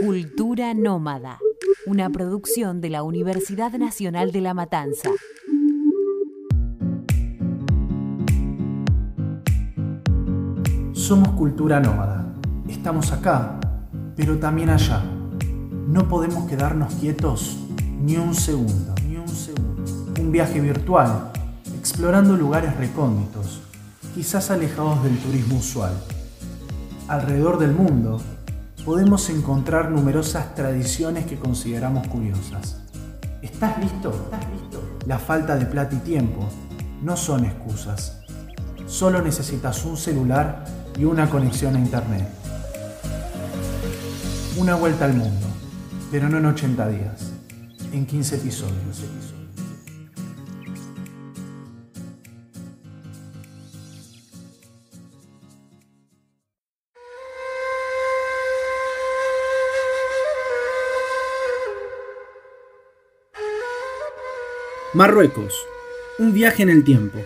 Cultura Nómada, una producción de la Universidad Nacional de La Matanza. Somos cultura nómada. Estamos acá, pero también allá. No podemos quedarnos quietos ni un segundo, ni un segundo. Un viaje virtual, explorando lugares recónditos, quizás alejados del turismo usual. Alrededor del mundo, podemos encontrar numerosas tradiciones que consideramos curiosas. ¿Estás listo? ¿Estás listo? La falta de plata y tiempo no son excusas. Solo necesitas un celular y una conexión a internet. Una vuelta al mundo, pero no en 80 días, en 15 episodios. Marruecos. Un viaje en el tiempo.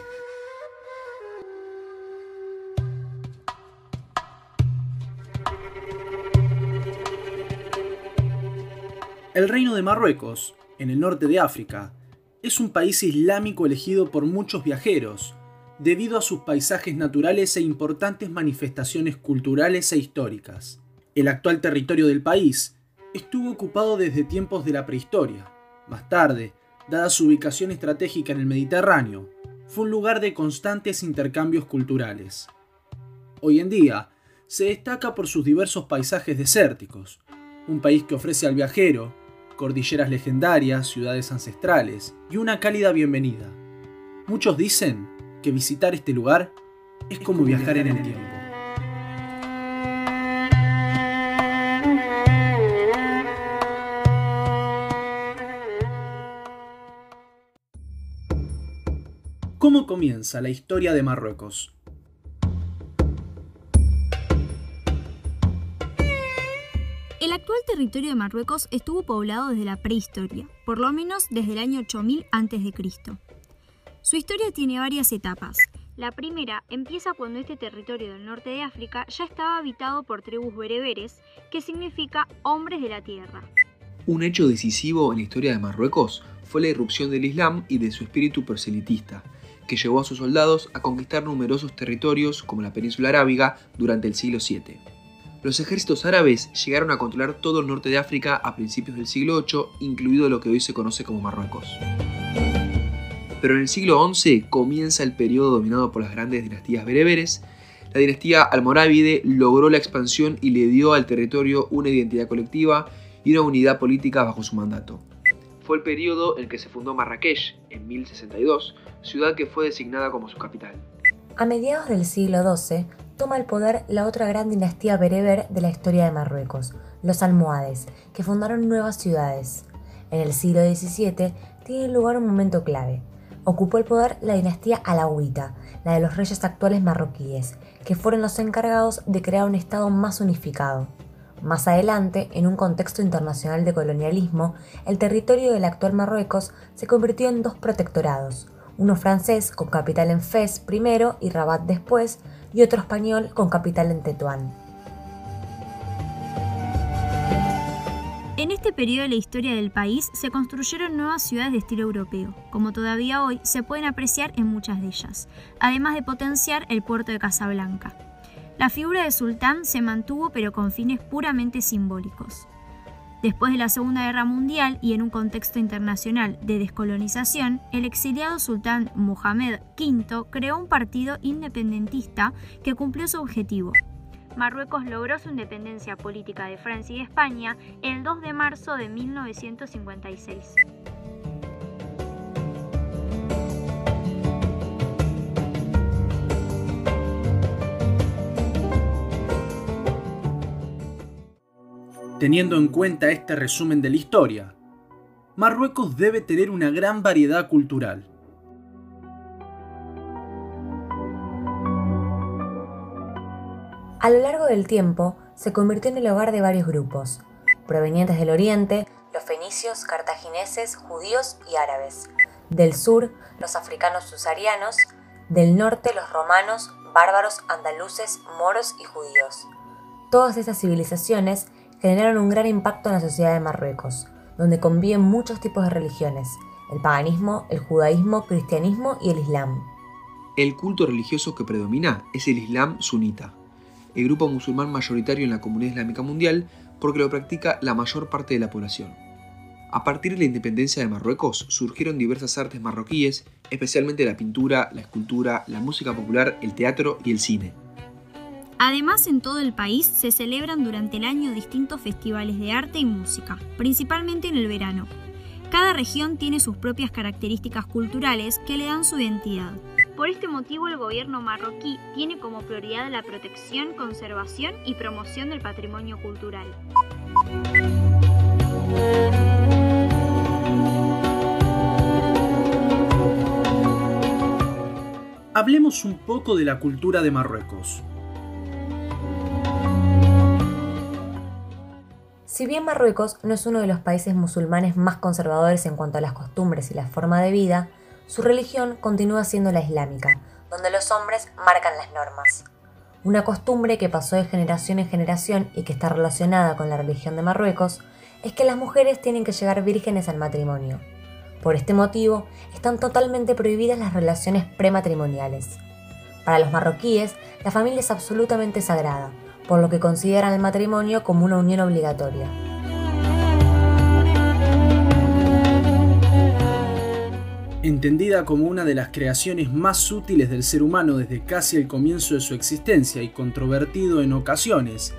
El reino de Marruecos, en el norte de África, es un país islámico elegido por muchos viajeros, debido a sus paisajes naturales e importantes manifestaciones culturales e históricas. El actual territorio del país estuvo ocupado desde tiempos de la prehistoria. Más tarde, dada su ubicación estratégica en el Mediterráneo, fue un lugar de constantes intercambios culturales. Hoy en día, se destaca por sus diversos paisajes desérticos, un país que ofrece al viajero cordilleras legendarias, ciudades ancestrales y una cálida bienvenida. Muchos dicen que visitar este lugar es como viajar en el tiempo. ¿Cómo comienza la historia de Marruecos? El actual territorio de Marruecos estuvo poblado desde la prehistoria, por lo menos desde el año 8000 a.C. Su historia tiene varias etapas. La primera empieza cuando este territorio del norte de África ya estaba habitado por tribus bereberes, que significa hombres de la tierra. Un hecho decisivo en la historia de Marruecos fue la irrupción del Islam y de su espíritu proselitista, que llevó a sus soldados a conquistar numerosos territorios como la península arábiga durante el siglo VII. Los ejércitos árabes llegaron a controlar todo el norte de África a principios del siglo VIII, incluido lo que hoy se conoce como Marruecos. Pero en el siglo XI comienza el periodo dominado por las grandes dinastías bereberes. La dinastía almorávide logró la expansión y le dio al territorio una identidad colectiva y una unidad política bajo su mandato. Fue el periodo en que se fundó Marrakech, en 1062, ciudad que fue designada como su capital. A mediados del siglo XII, toma el poder la otra gran dinastía bereber de la historia de Marruecos, los almohades, que fundaron nuevas ciudades. En el siglo XVII tiene lugar un momento clave. Ocupó el poder la dinastía alawita, la de los reyes actuales marroquíes, que fueron los encargados de crear un Estado más unificado. Más adelante, en un contexto internacional de colonialismo, el territorio del actual Marruecos se convirtió en dos protectorados, uno francés con capital en Fez primero y Rabat después, y otro español con capital en Tetuán. En este periodo de la historia del país se construyeron nuevas ciudades de estilo europeo, como todavía hoy se pueden apreciar en muchas de ellas, además de potenciar el puerto de Casablanca. La figura de sultán se mantuvo pero con fines puramente simbólicos. Después de la Segunda Guerra Mundial y en un contexto internacional de descolonización, el exiliado sultán Mohamed V creó un partido independentista que cumplió su objetivo. Marruecos logró su independencia política de Francia y de España el 2 de marzo de 1956. Teniendo en cuenta este resumen de la historia, Marruecos debe tener una gran variedad cultural. A lo largo del tiempo, se convirtió en el hogar de varios grupos, provenientes del oriente, los fenicios, cartagineses, judíos y árabes. Del sur, los africanos susarianos, del norte, los romanos, bárbaros, andaluces, moros y judíos. Todas esas civilizaciones generaron un gran impacto en la sociedad de Marruecos, donde conviven muchos tipos de religiones, el paganismo, el judaísmo, cristianismo y el islam. El culto religioso que predomina es el Islam sunita, el grupo musulmán mayoritario en la comunidad islámica mundial porque lo practica la mayor parte de la población. A partir de la independencia de Marruecos surgieron diversas artes marroquíes, especialmente la pintura, la escultura, la música popular, el teatro y el cine. Además, en todo el país se celebran durante el año distintos festivales de arte y música, principalmente en el verano. Cada región tiene sus propias características culturales que le dan su identidad. Por este motivo, el gobierno marroquí tiene como prioridad la protección, conservación y promoción del patrimonio cultural. Hablemos un poco de la cultura de Marruecos. Si bien Marruecos no es uno de los países musulmanes más conservadores en cuanto a las costumbres y la forma de vida, su religión continúa siendo la islámica, donde los hombres marcan las normas. Una costumbre que pasó de generación en generación y que está relacionada con la religión de Marruecos es que las mujeres tienen que llegar vírgenes al matrimonio. Por este motivo, están totalmente prohibidas las relaciones prematrimoniales. Para los marroquíes, la familia es absolutamente sagrada, por lo que consideran el matrimonio como una unión obligatoria. Entendida como una de las creaciones más útiles del ser humano desde casi el comienzo de su existencia y controvertido en ocasiones,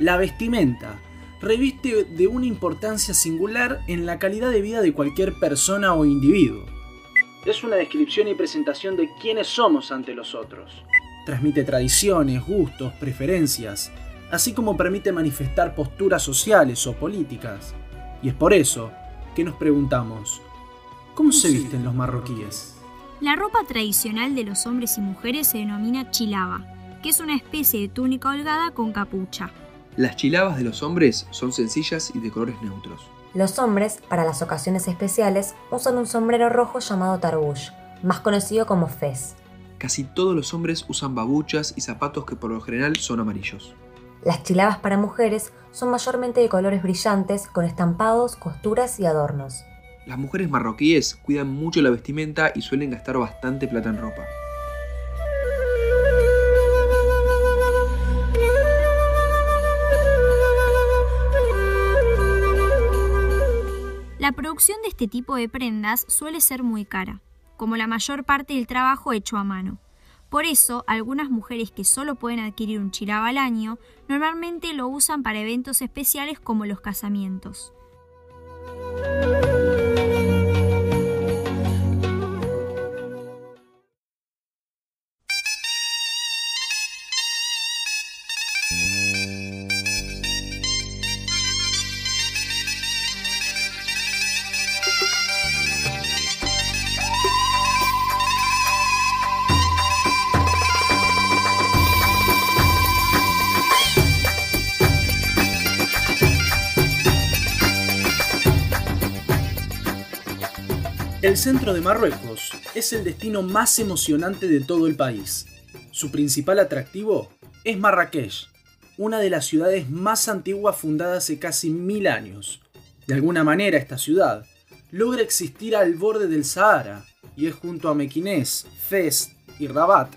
la vestimenta reviste de una importancia singular en la calidad de vida de cualquier persona o individuo. Es una descripción y presentación de quiénes somos ante los otros. Transmite tradiciones, gustos, preferencias, así como permite manifestar posturas sociales o políticas. Y es por eso que nos preguntamos, ¿cómo se visten los marroquíes? La ropa tradicional de los hombres y mujeres se denomina chilaba, que es una especie de túnica holgada con capucha. Las chilabas de los hombres son sencillas y de colores neutros. Los hombres, para las ocasiones especiales, usan un sombrero rojo llamado tarbush, más conocido como fez. Casi todos los hombres usan babuchas y zapatos que por lo general son amarillos. Las chilabas para mujeres son mayormente de colores brillantes, con estampados, costuras y adornos. Las mujeres marroquíes cuidan mucho la vestimenta y suelen gastar bastante plata en ropa. La producción de este tipo de prendas suele ser muy cara, como la mayor parte del trabajo hecho a mano. Por eso, algunas mujeres que solo pueden adquirir un chiraba al año, normalmente lo usan para eventos especiales como los casamientos. Centro de Marruecos es el destino más emocionante de todo el país. Su principal atractivo es Marrakech, una de las ciudades más antiguas fundada hace casi mil años. De alguna manera esta ciudad logra existir al borde del Sahara y es junto a Mequinés, Fez y Rabat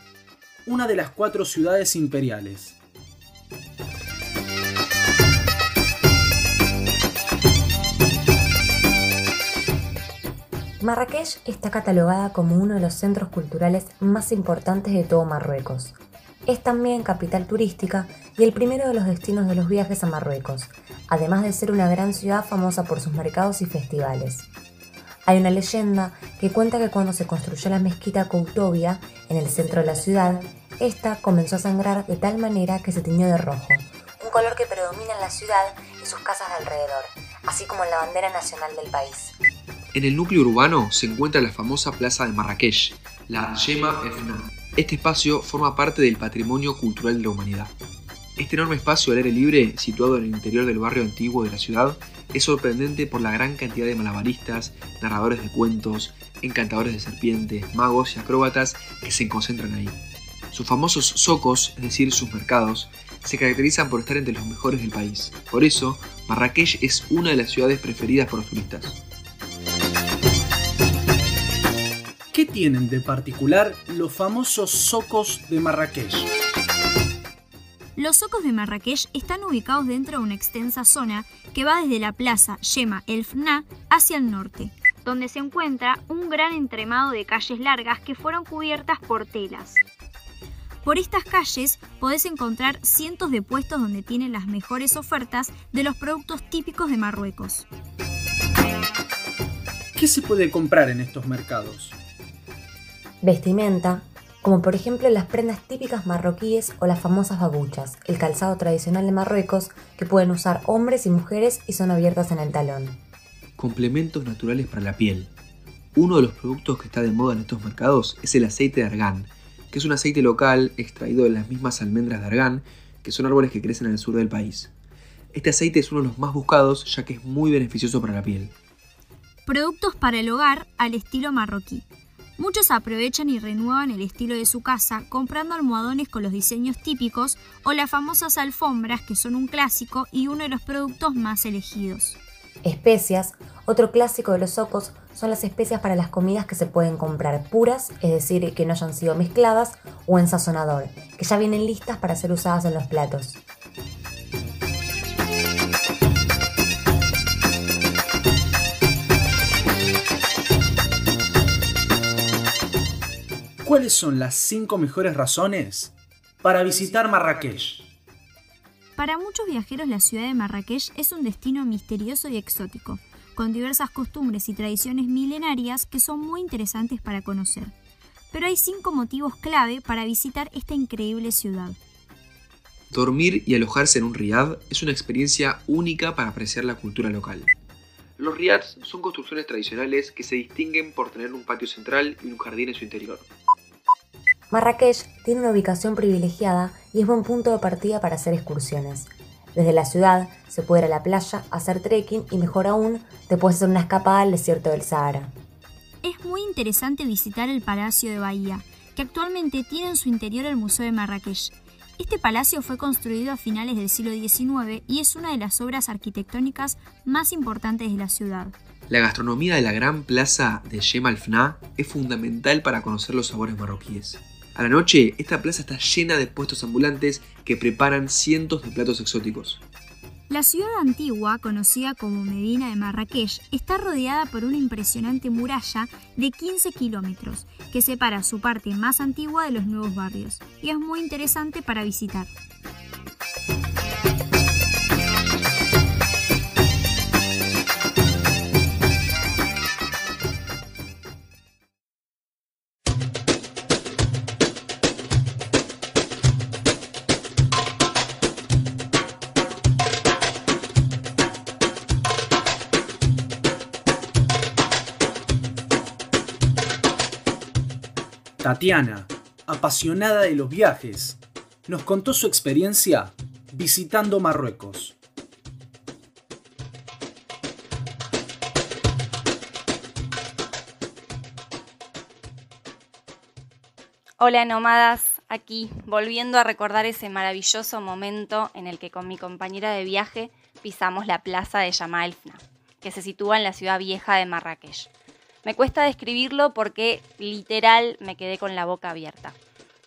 una de las cuatro ciudades imperiales. Marrakech está catalogada como uno de los centros culturales más importantes de todo Marruecos. Es también capital turística y el primero de los destinos de los viajes a Marruecos, además de ser una gran ciudad famosa por sus mercados y festivales. Hay una leyenda que cuenta que cuando se construyó la mezquita Koutovia en el centro de la ciudad, esta comenzó a sangrar de tal manera que se tiñó de rojo, un color que predomina en la ciudad y sus casas de alrededor, así como en la bandera nacional del país. En el núcleo urbano se encuentra la famosa plaza de Marrakech, la Yema Efna. Este espacio forma parte del patrimonio cultural de la humanidad. Este enorme espacio al aire libre, situado en el interior del barrio antiguo de la ciudad, es sorprendente por la gran cantidad de malabaristas, narradores de cuentos, encantadores de serpientes, magos y acróbatas que se concentran ahí. Sus famosos socos, es decir, sus mercados, se caracterizan por estar entre los mejores del país. Por eso, Marrakech es una de las ciudades preferidas por los turistas. Tienen de particular los famosos socos de Marrakech? Los socos de Marrakech están ubicados dentro de una extensa zona que va desde la plaza Yema El Fna hacia el norte, donde se encuentra un gran entremado de calles largas que fueron cubiertas por telas. Por estas calles podés encontrar cientos de puestos donde tienen las mejores ofertas de los productos típicos de Marruecos. ¿Qué se puede comprar en estos mercados? Vestimenta, como por ejemplo las prendas típicas marroquíes o las famosas babuchas, el calzado tradicional de Marruecos que pueden usar hombres y mujeres y son abiertas en el talón. Complementos naturales para la piel. Uno de los productos que está de moda en estos mercados es el aceite de argán, que es un aceite local extraído de las mismas almendras de argán, que son árboles que crecen en el sur del país. Este aceite es uno de los más buscados ya que es muy beneficioso para la piel. Productos para el hogar al estilo marroquí. Muchos aprovechan y renuevan el estilo de su casa comprando almohadones con los diseños típicos o las famosas alfombras que son un clásico y uno de los productos más elegidos. Especias, otro clásico de los socos son las especias para las comidas que se pueden comprar puras, es decir, que no hayan sido mezcladas, o en sazonador, que ya vienen listas para ser usadas en los platos. ¿Cuáles son las 5 mejores razones para visitar Marrakech? Para muchos viajeros la ciudad de Marrakech es un destino misterioso y exótico, con diversas costumbres y tradiciones milenarias que son muy interesantes para conocer. Pero hay cinco motivos clave para visitar esta increíble ciudad. Dormir y alojarse en un riad es una experiencia única para apreciar la cultura local. Los riads son construcciones tradicionales que se distinguen por tener un patio central y un jardín en su interior. Marrakech tiene una ubicación privilegiada y es buen punto de partida para hacer excursiones. Desde la ciudad se puede ir a la playa, hacer trekking y mejor aún, te puedes hacer una escapada al desierto del Sahara. Es muy interesante visitar el Palacio de Bahía, que actualmente tiene en su interior el Museo de Marrakech. Este palacio fue construido a finales del siglo XIX y es una de las obras arquitectónicas más importantes de la ciudad. La gastronomía de la gran plaza de Yem al-Fna es fundamental para conocer los sabores marroquíes. A la noche, esta plaza está llena de puestos ambulantes que preparan cientos de platos exóticos. La ciudad antigua, conocida como Medina de Marrakech, está rodeada por una impresionante muralla de 15 kilómetros que separa su parte más antigua de los nuevos barrios y es muy interesante para visitar. Tatiana, apasionada de los viajes, nos contó su experiencia visitando Marruecos. Hola nómadas, aquí volviendo a recordar ese maravilloso momento en el que con mi compañera de viaje pisamos la plaza de Yamalfna, que se sitúa en la ciudad vieja de Marrakech. Me cuesta describirlo porque literal me quedé con la boca abierta.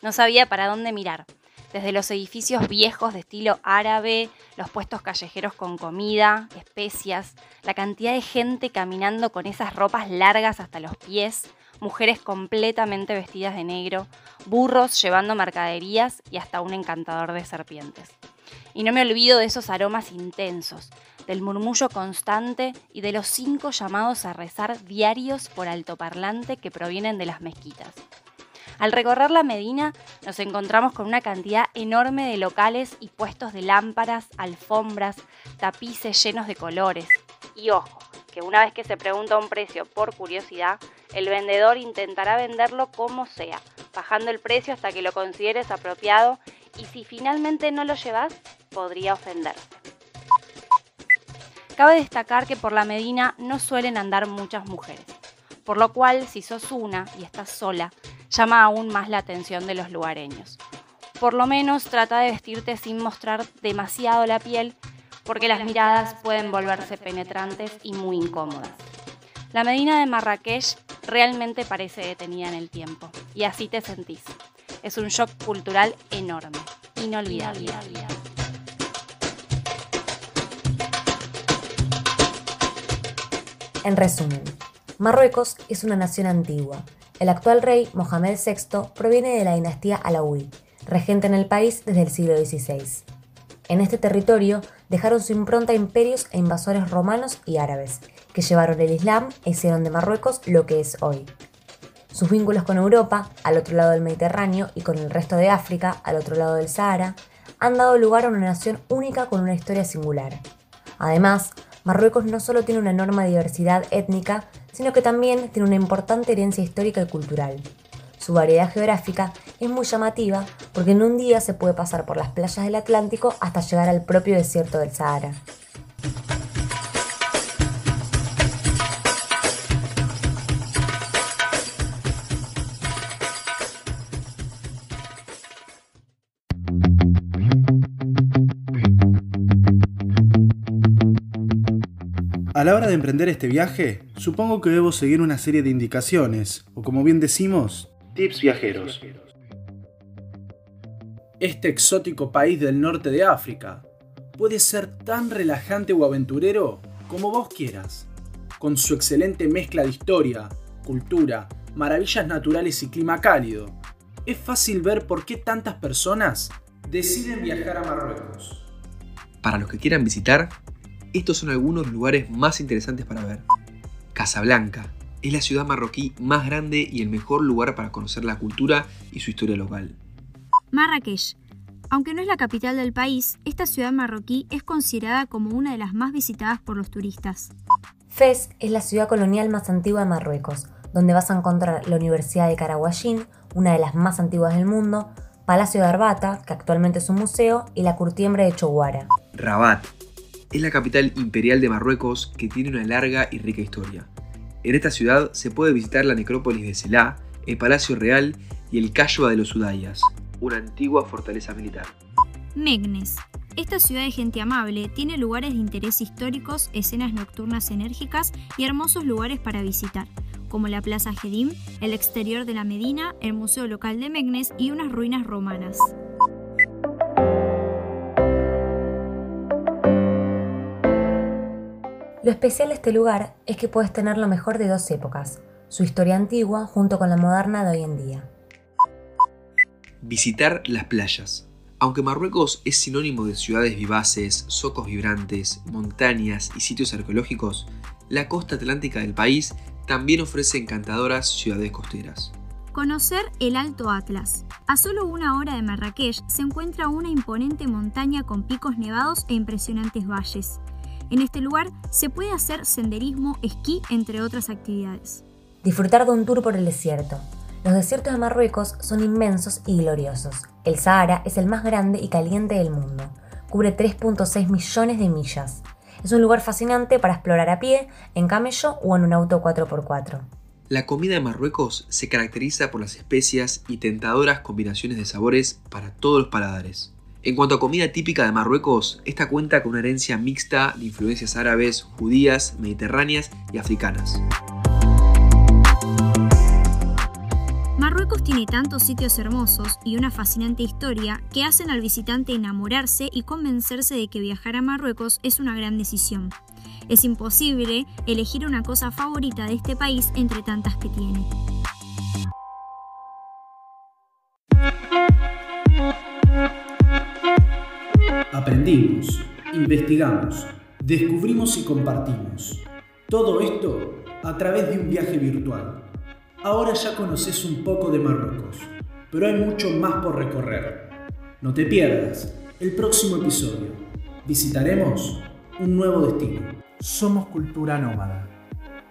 No sabía para dónde mirar. Desde los edificios viejos de estilo árabe, los puestos callejeros con comida, especias, la cantidad de gente caminando con esas ropas largas hasta los pies, mujeres completamente vestidas de negro, burros llevando mercaderías y hasta un encantador de serpientes. Y no me olvido de esos aromas intensos, del murmullo constante y de los cinco llamados a rezar diarios por altoparlante que provienen de las mezquitas. Al recorrer la Medina nos encontramos con una cantidad enorme de locales y puestos de lámparas, alfombras, tapices llenos de colores. Y ojo, que una vez que se pregunta un precio por curiosidad, el vendedor intentará venderlo como sea, bajando el precio hasta que lo consideres apropiado y si finalmente no lo llevas, podría ofenderse. Cabe destacar que por la Medina no suelen andar muchas mujeres, por lo cual si sos una y estás sola, llama aún más la atención de los lugareños. Por lo menos trata de vestirte sin mostrar demasiado la piel, porque las miradas pueden volverse penetrantes y muy incómodas. La Medina de Marrakech realmente parece detenida en el tiempo, y así te sentís. Es un shock cultural enorme, inolvidable. En resumen, Marruecos es una nación antigua. El actual rey, Mohamed VI, proviene de la dinastía Alauí, regente en el país desde el siglo XVI. En este territorio dejaron su impronta imperios e invasores romanos y árabes, que llevaron el Islam e hicieron de Marruecos lo que es hoy. Sus vínculos con Europa, al otro lado del Mediterráneo, y con el resto de África, al otro lado del Sahara, han dado lugar a una nación única con una historia singular. Además, Marruecos no solo tiene una enorme diversidad étnica, sino que también tiene una importante herencia histórica y cultural. Su variedad geográfica es muy llamativa porque en un día se puede pasar por las playas del Atlántico hasta llegar al propio desierto del Sahara. A la hora de emprender este viaje, supongo que debo seguir una serie de indicaciones, o como bien decimos, tips viajeros. Este exótico país del norte de África puede ser tan relajante o aventurero como vos quieras, con su excelente mezcla de historia, cultura, maravillas naturales y clima cálido. Es fácil ver por qué tantas personas deciden viajar a Marruecos. Para los que quieran visitar, estos son algunos lugares más interesantes para ver. Casablanca es la ciudad marroquí más grande y el mejor lugar para conocer la cultura y su historia local. Marrakech. Aunque no es la capital del país, esta ciudad marroquí es considerada como una de las más visitadas por los turistas. Fez es la ciudad colonial más antigua de Marruecos, donde vas a encontrar la Universidad de Karaguayín, una de las más antiguas del mundo, Palacio de Arbata, que actualmente es un museo, y la curtiembre de Choguara. Rabat es la capital imperial de Marruecos que tiene una larga y rica historia. En esta ciudad se puede visitar la necrópolis de Selá, el Palacio Real y el Cayoa de los Udayas, una antigua fortaleza militar. Megnes. Esta ciudad de gente amable tiene lugares de interés históricos, escenas nocturnas enérgicas y hermosos lugares para visitar, como la Plaza Jedim, el exterior de la Medina, el Museo Local de Megnes y unas ruinas romanas. Lo especial de este lugar es que puedes tener lo mejor de dos épocas, su historia antigua junto con la moderna de hoy en día. Visitar las playas. Aunque Marruecos es sinónimo de ciudades vivaces, socos vibrantes, montañas y sitios arqueológicos, la costa atlántica del país también ofrece encantadoras ciudades costeras. Conocer el Alto Atlas. A solo una hora de Marrakech se encuentra una imponente montaña con picos nevados e impresionantes valles. En este lugar se puede hacer senderismo, esquí, entre otras actividades. Disfrutar de un tour por el desierto. Los desiertos de Marruecos son inmensos y gloriosos. El Sahara es el más grande y caliente del mundo. Cubre 3.6 millones de millas. Es un lugar fascinante para explorar a pie, en camello o en un auto 4x4. La comida de Marruecos se caracteriza por las especias y tentadoras combinaciones de sabores para todos los paladares. En cuanto a comida típica de Marruecos, esta cuenta con una herencia mixta de influencias árabes, judías, mediterráneas y africanas. Marruecos tiene tantos sitios hermosos y una fascinante historia que hacen al visitante enamorarse y convencerse de que viajar a Marruecos es una gran decisión. Es imposible elegir una cosa favorita de este país entre tantas que tiene. Aprendimos, investigamos, descubrimos y compartimos. Todo esto a través de un viaje virtual. Ahora ya conoces un poco de Marruecos, pero hay mucho más por recorrer. No te pierdas el próximo episodio. Visitaremos un nuevo destino. Somos cultura nómada,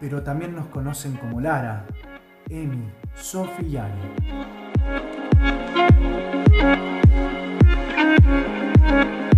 pero también nos conocen como Lara, Emi, Sofi y Ani.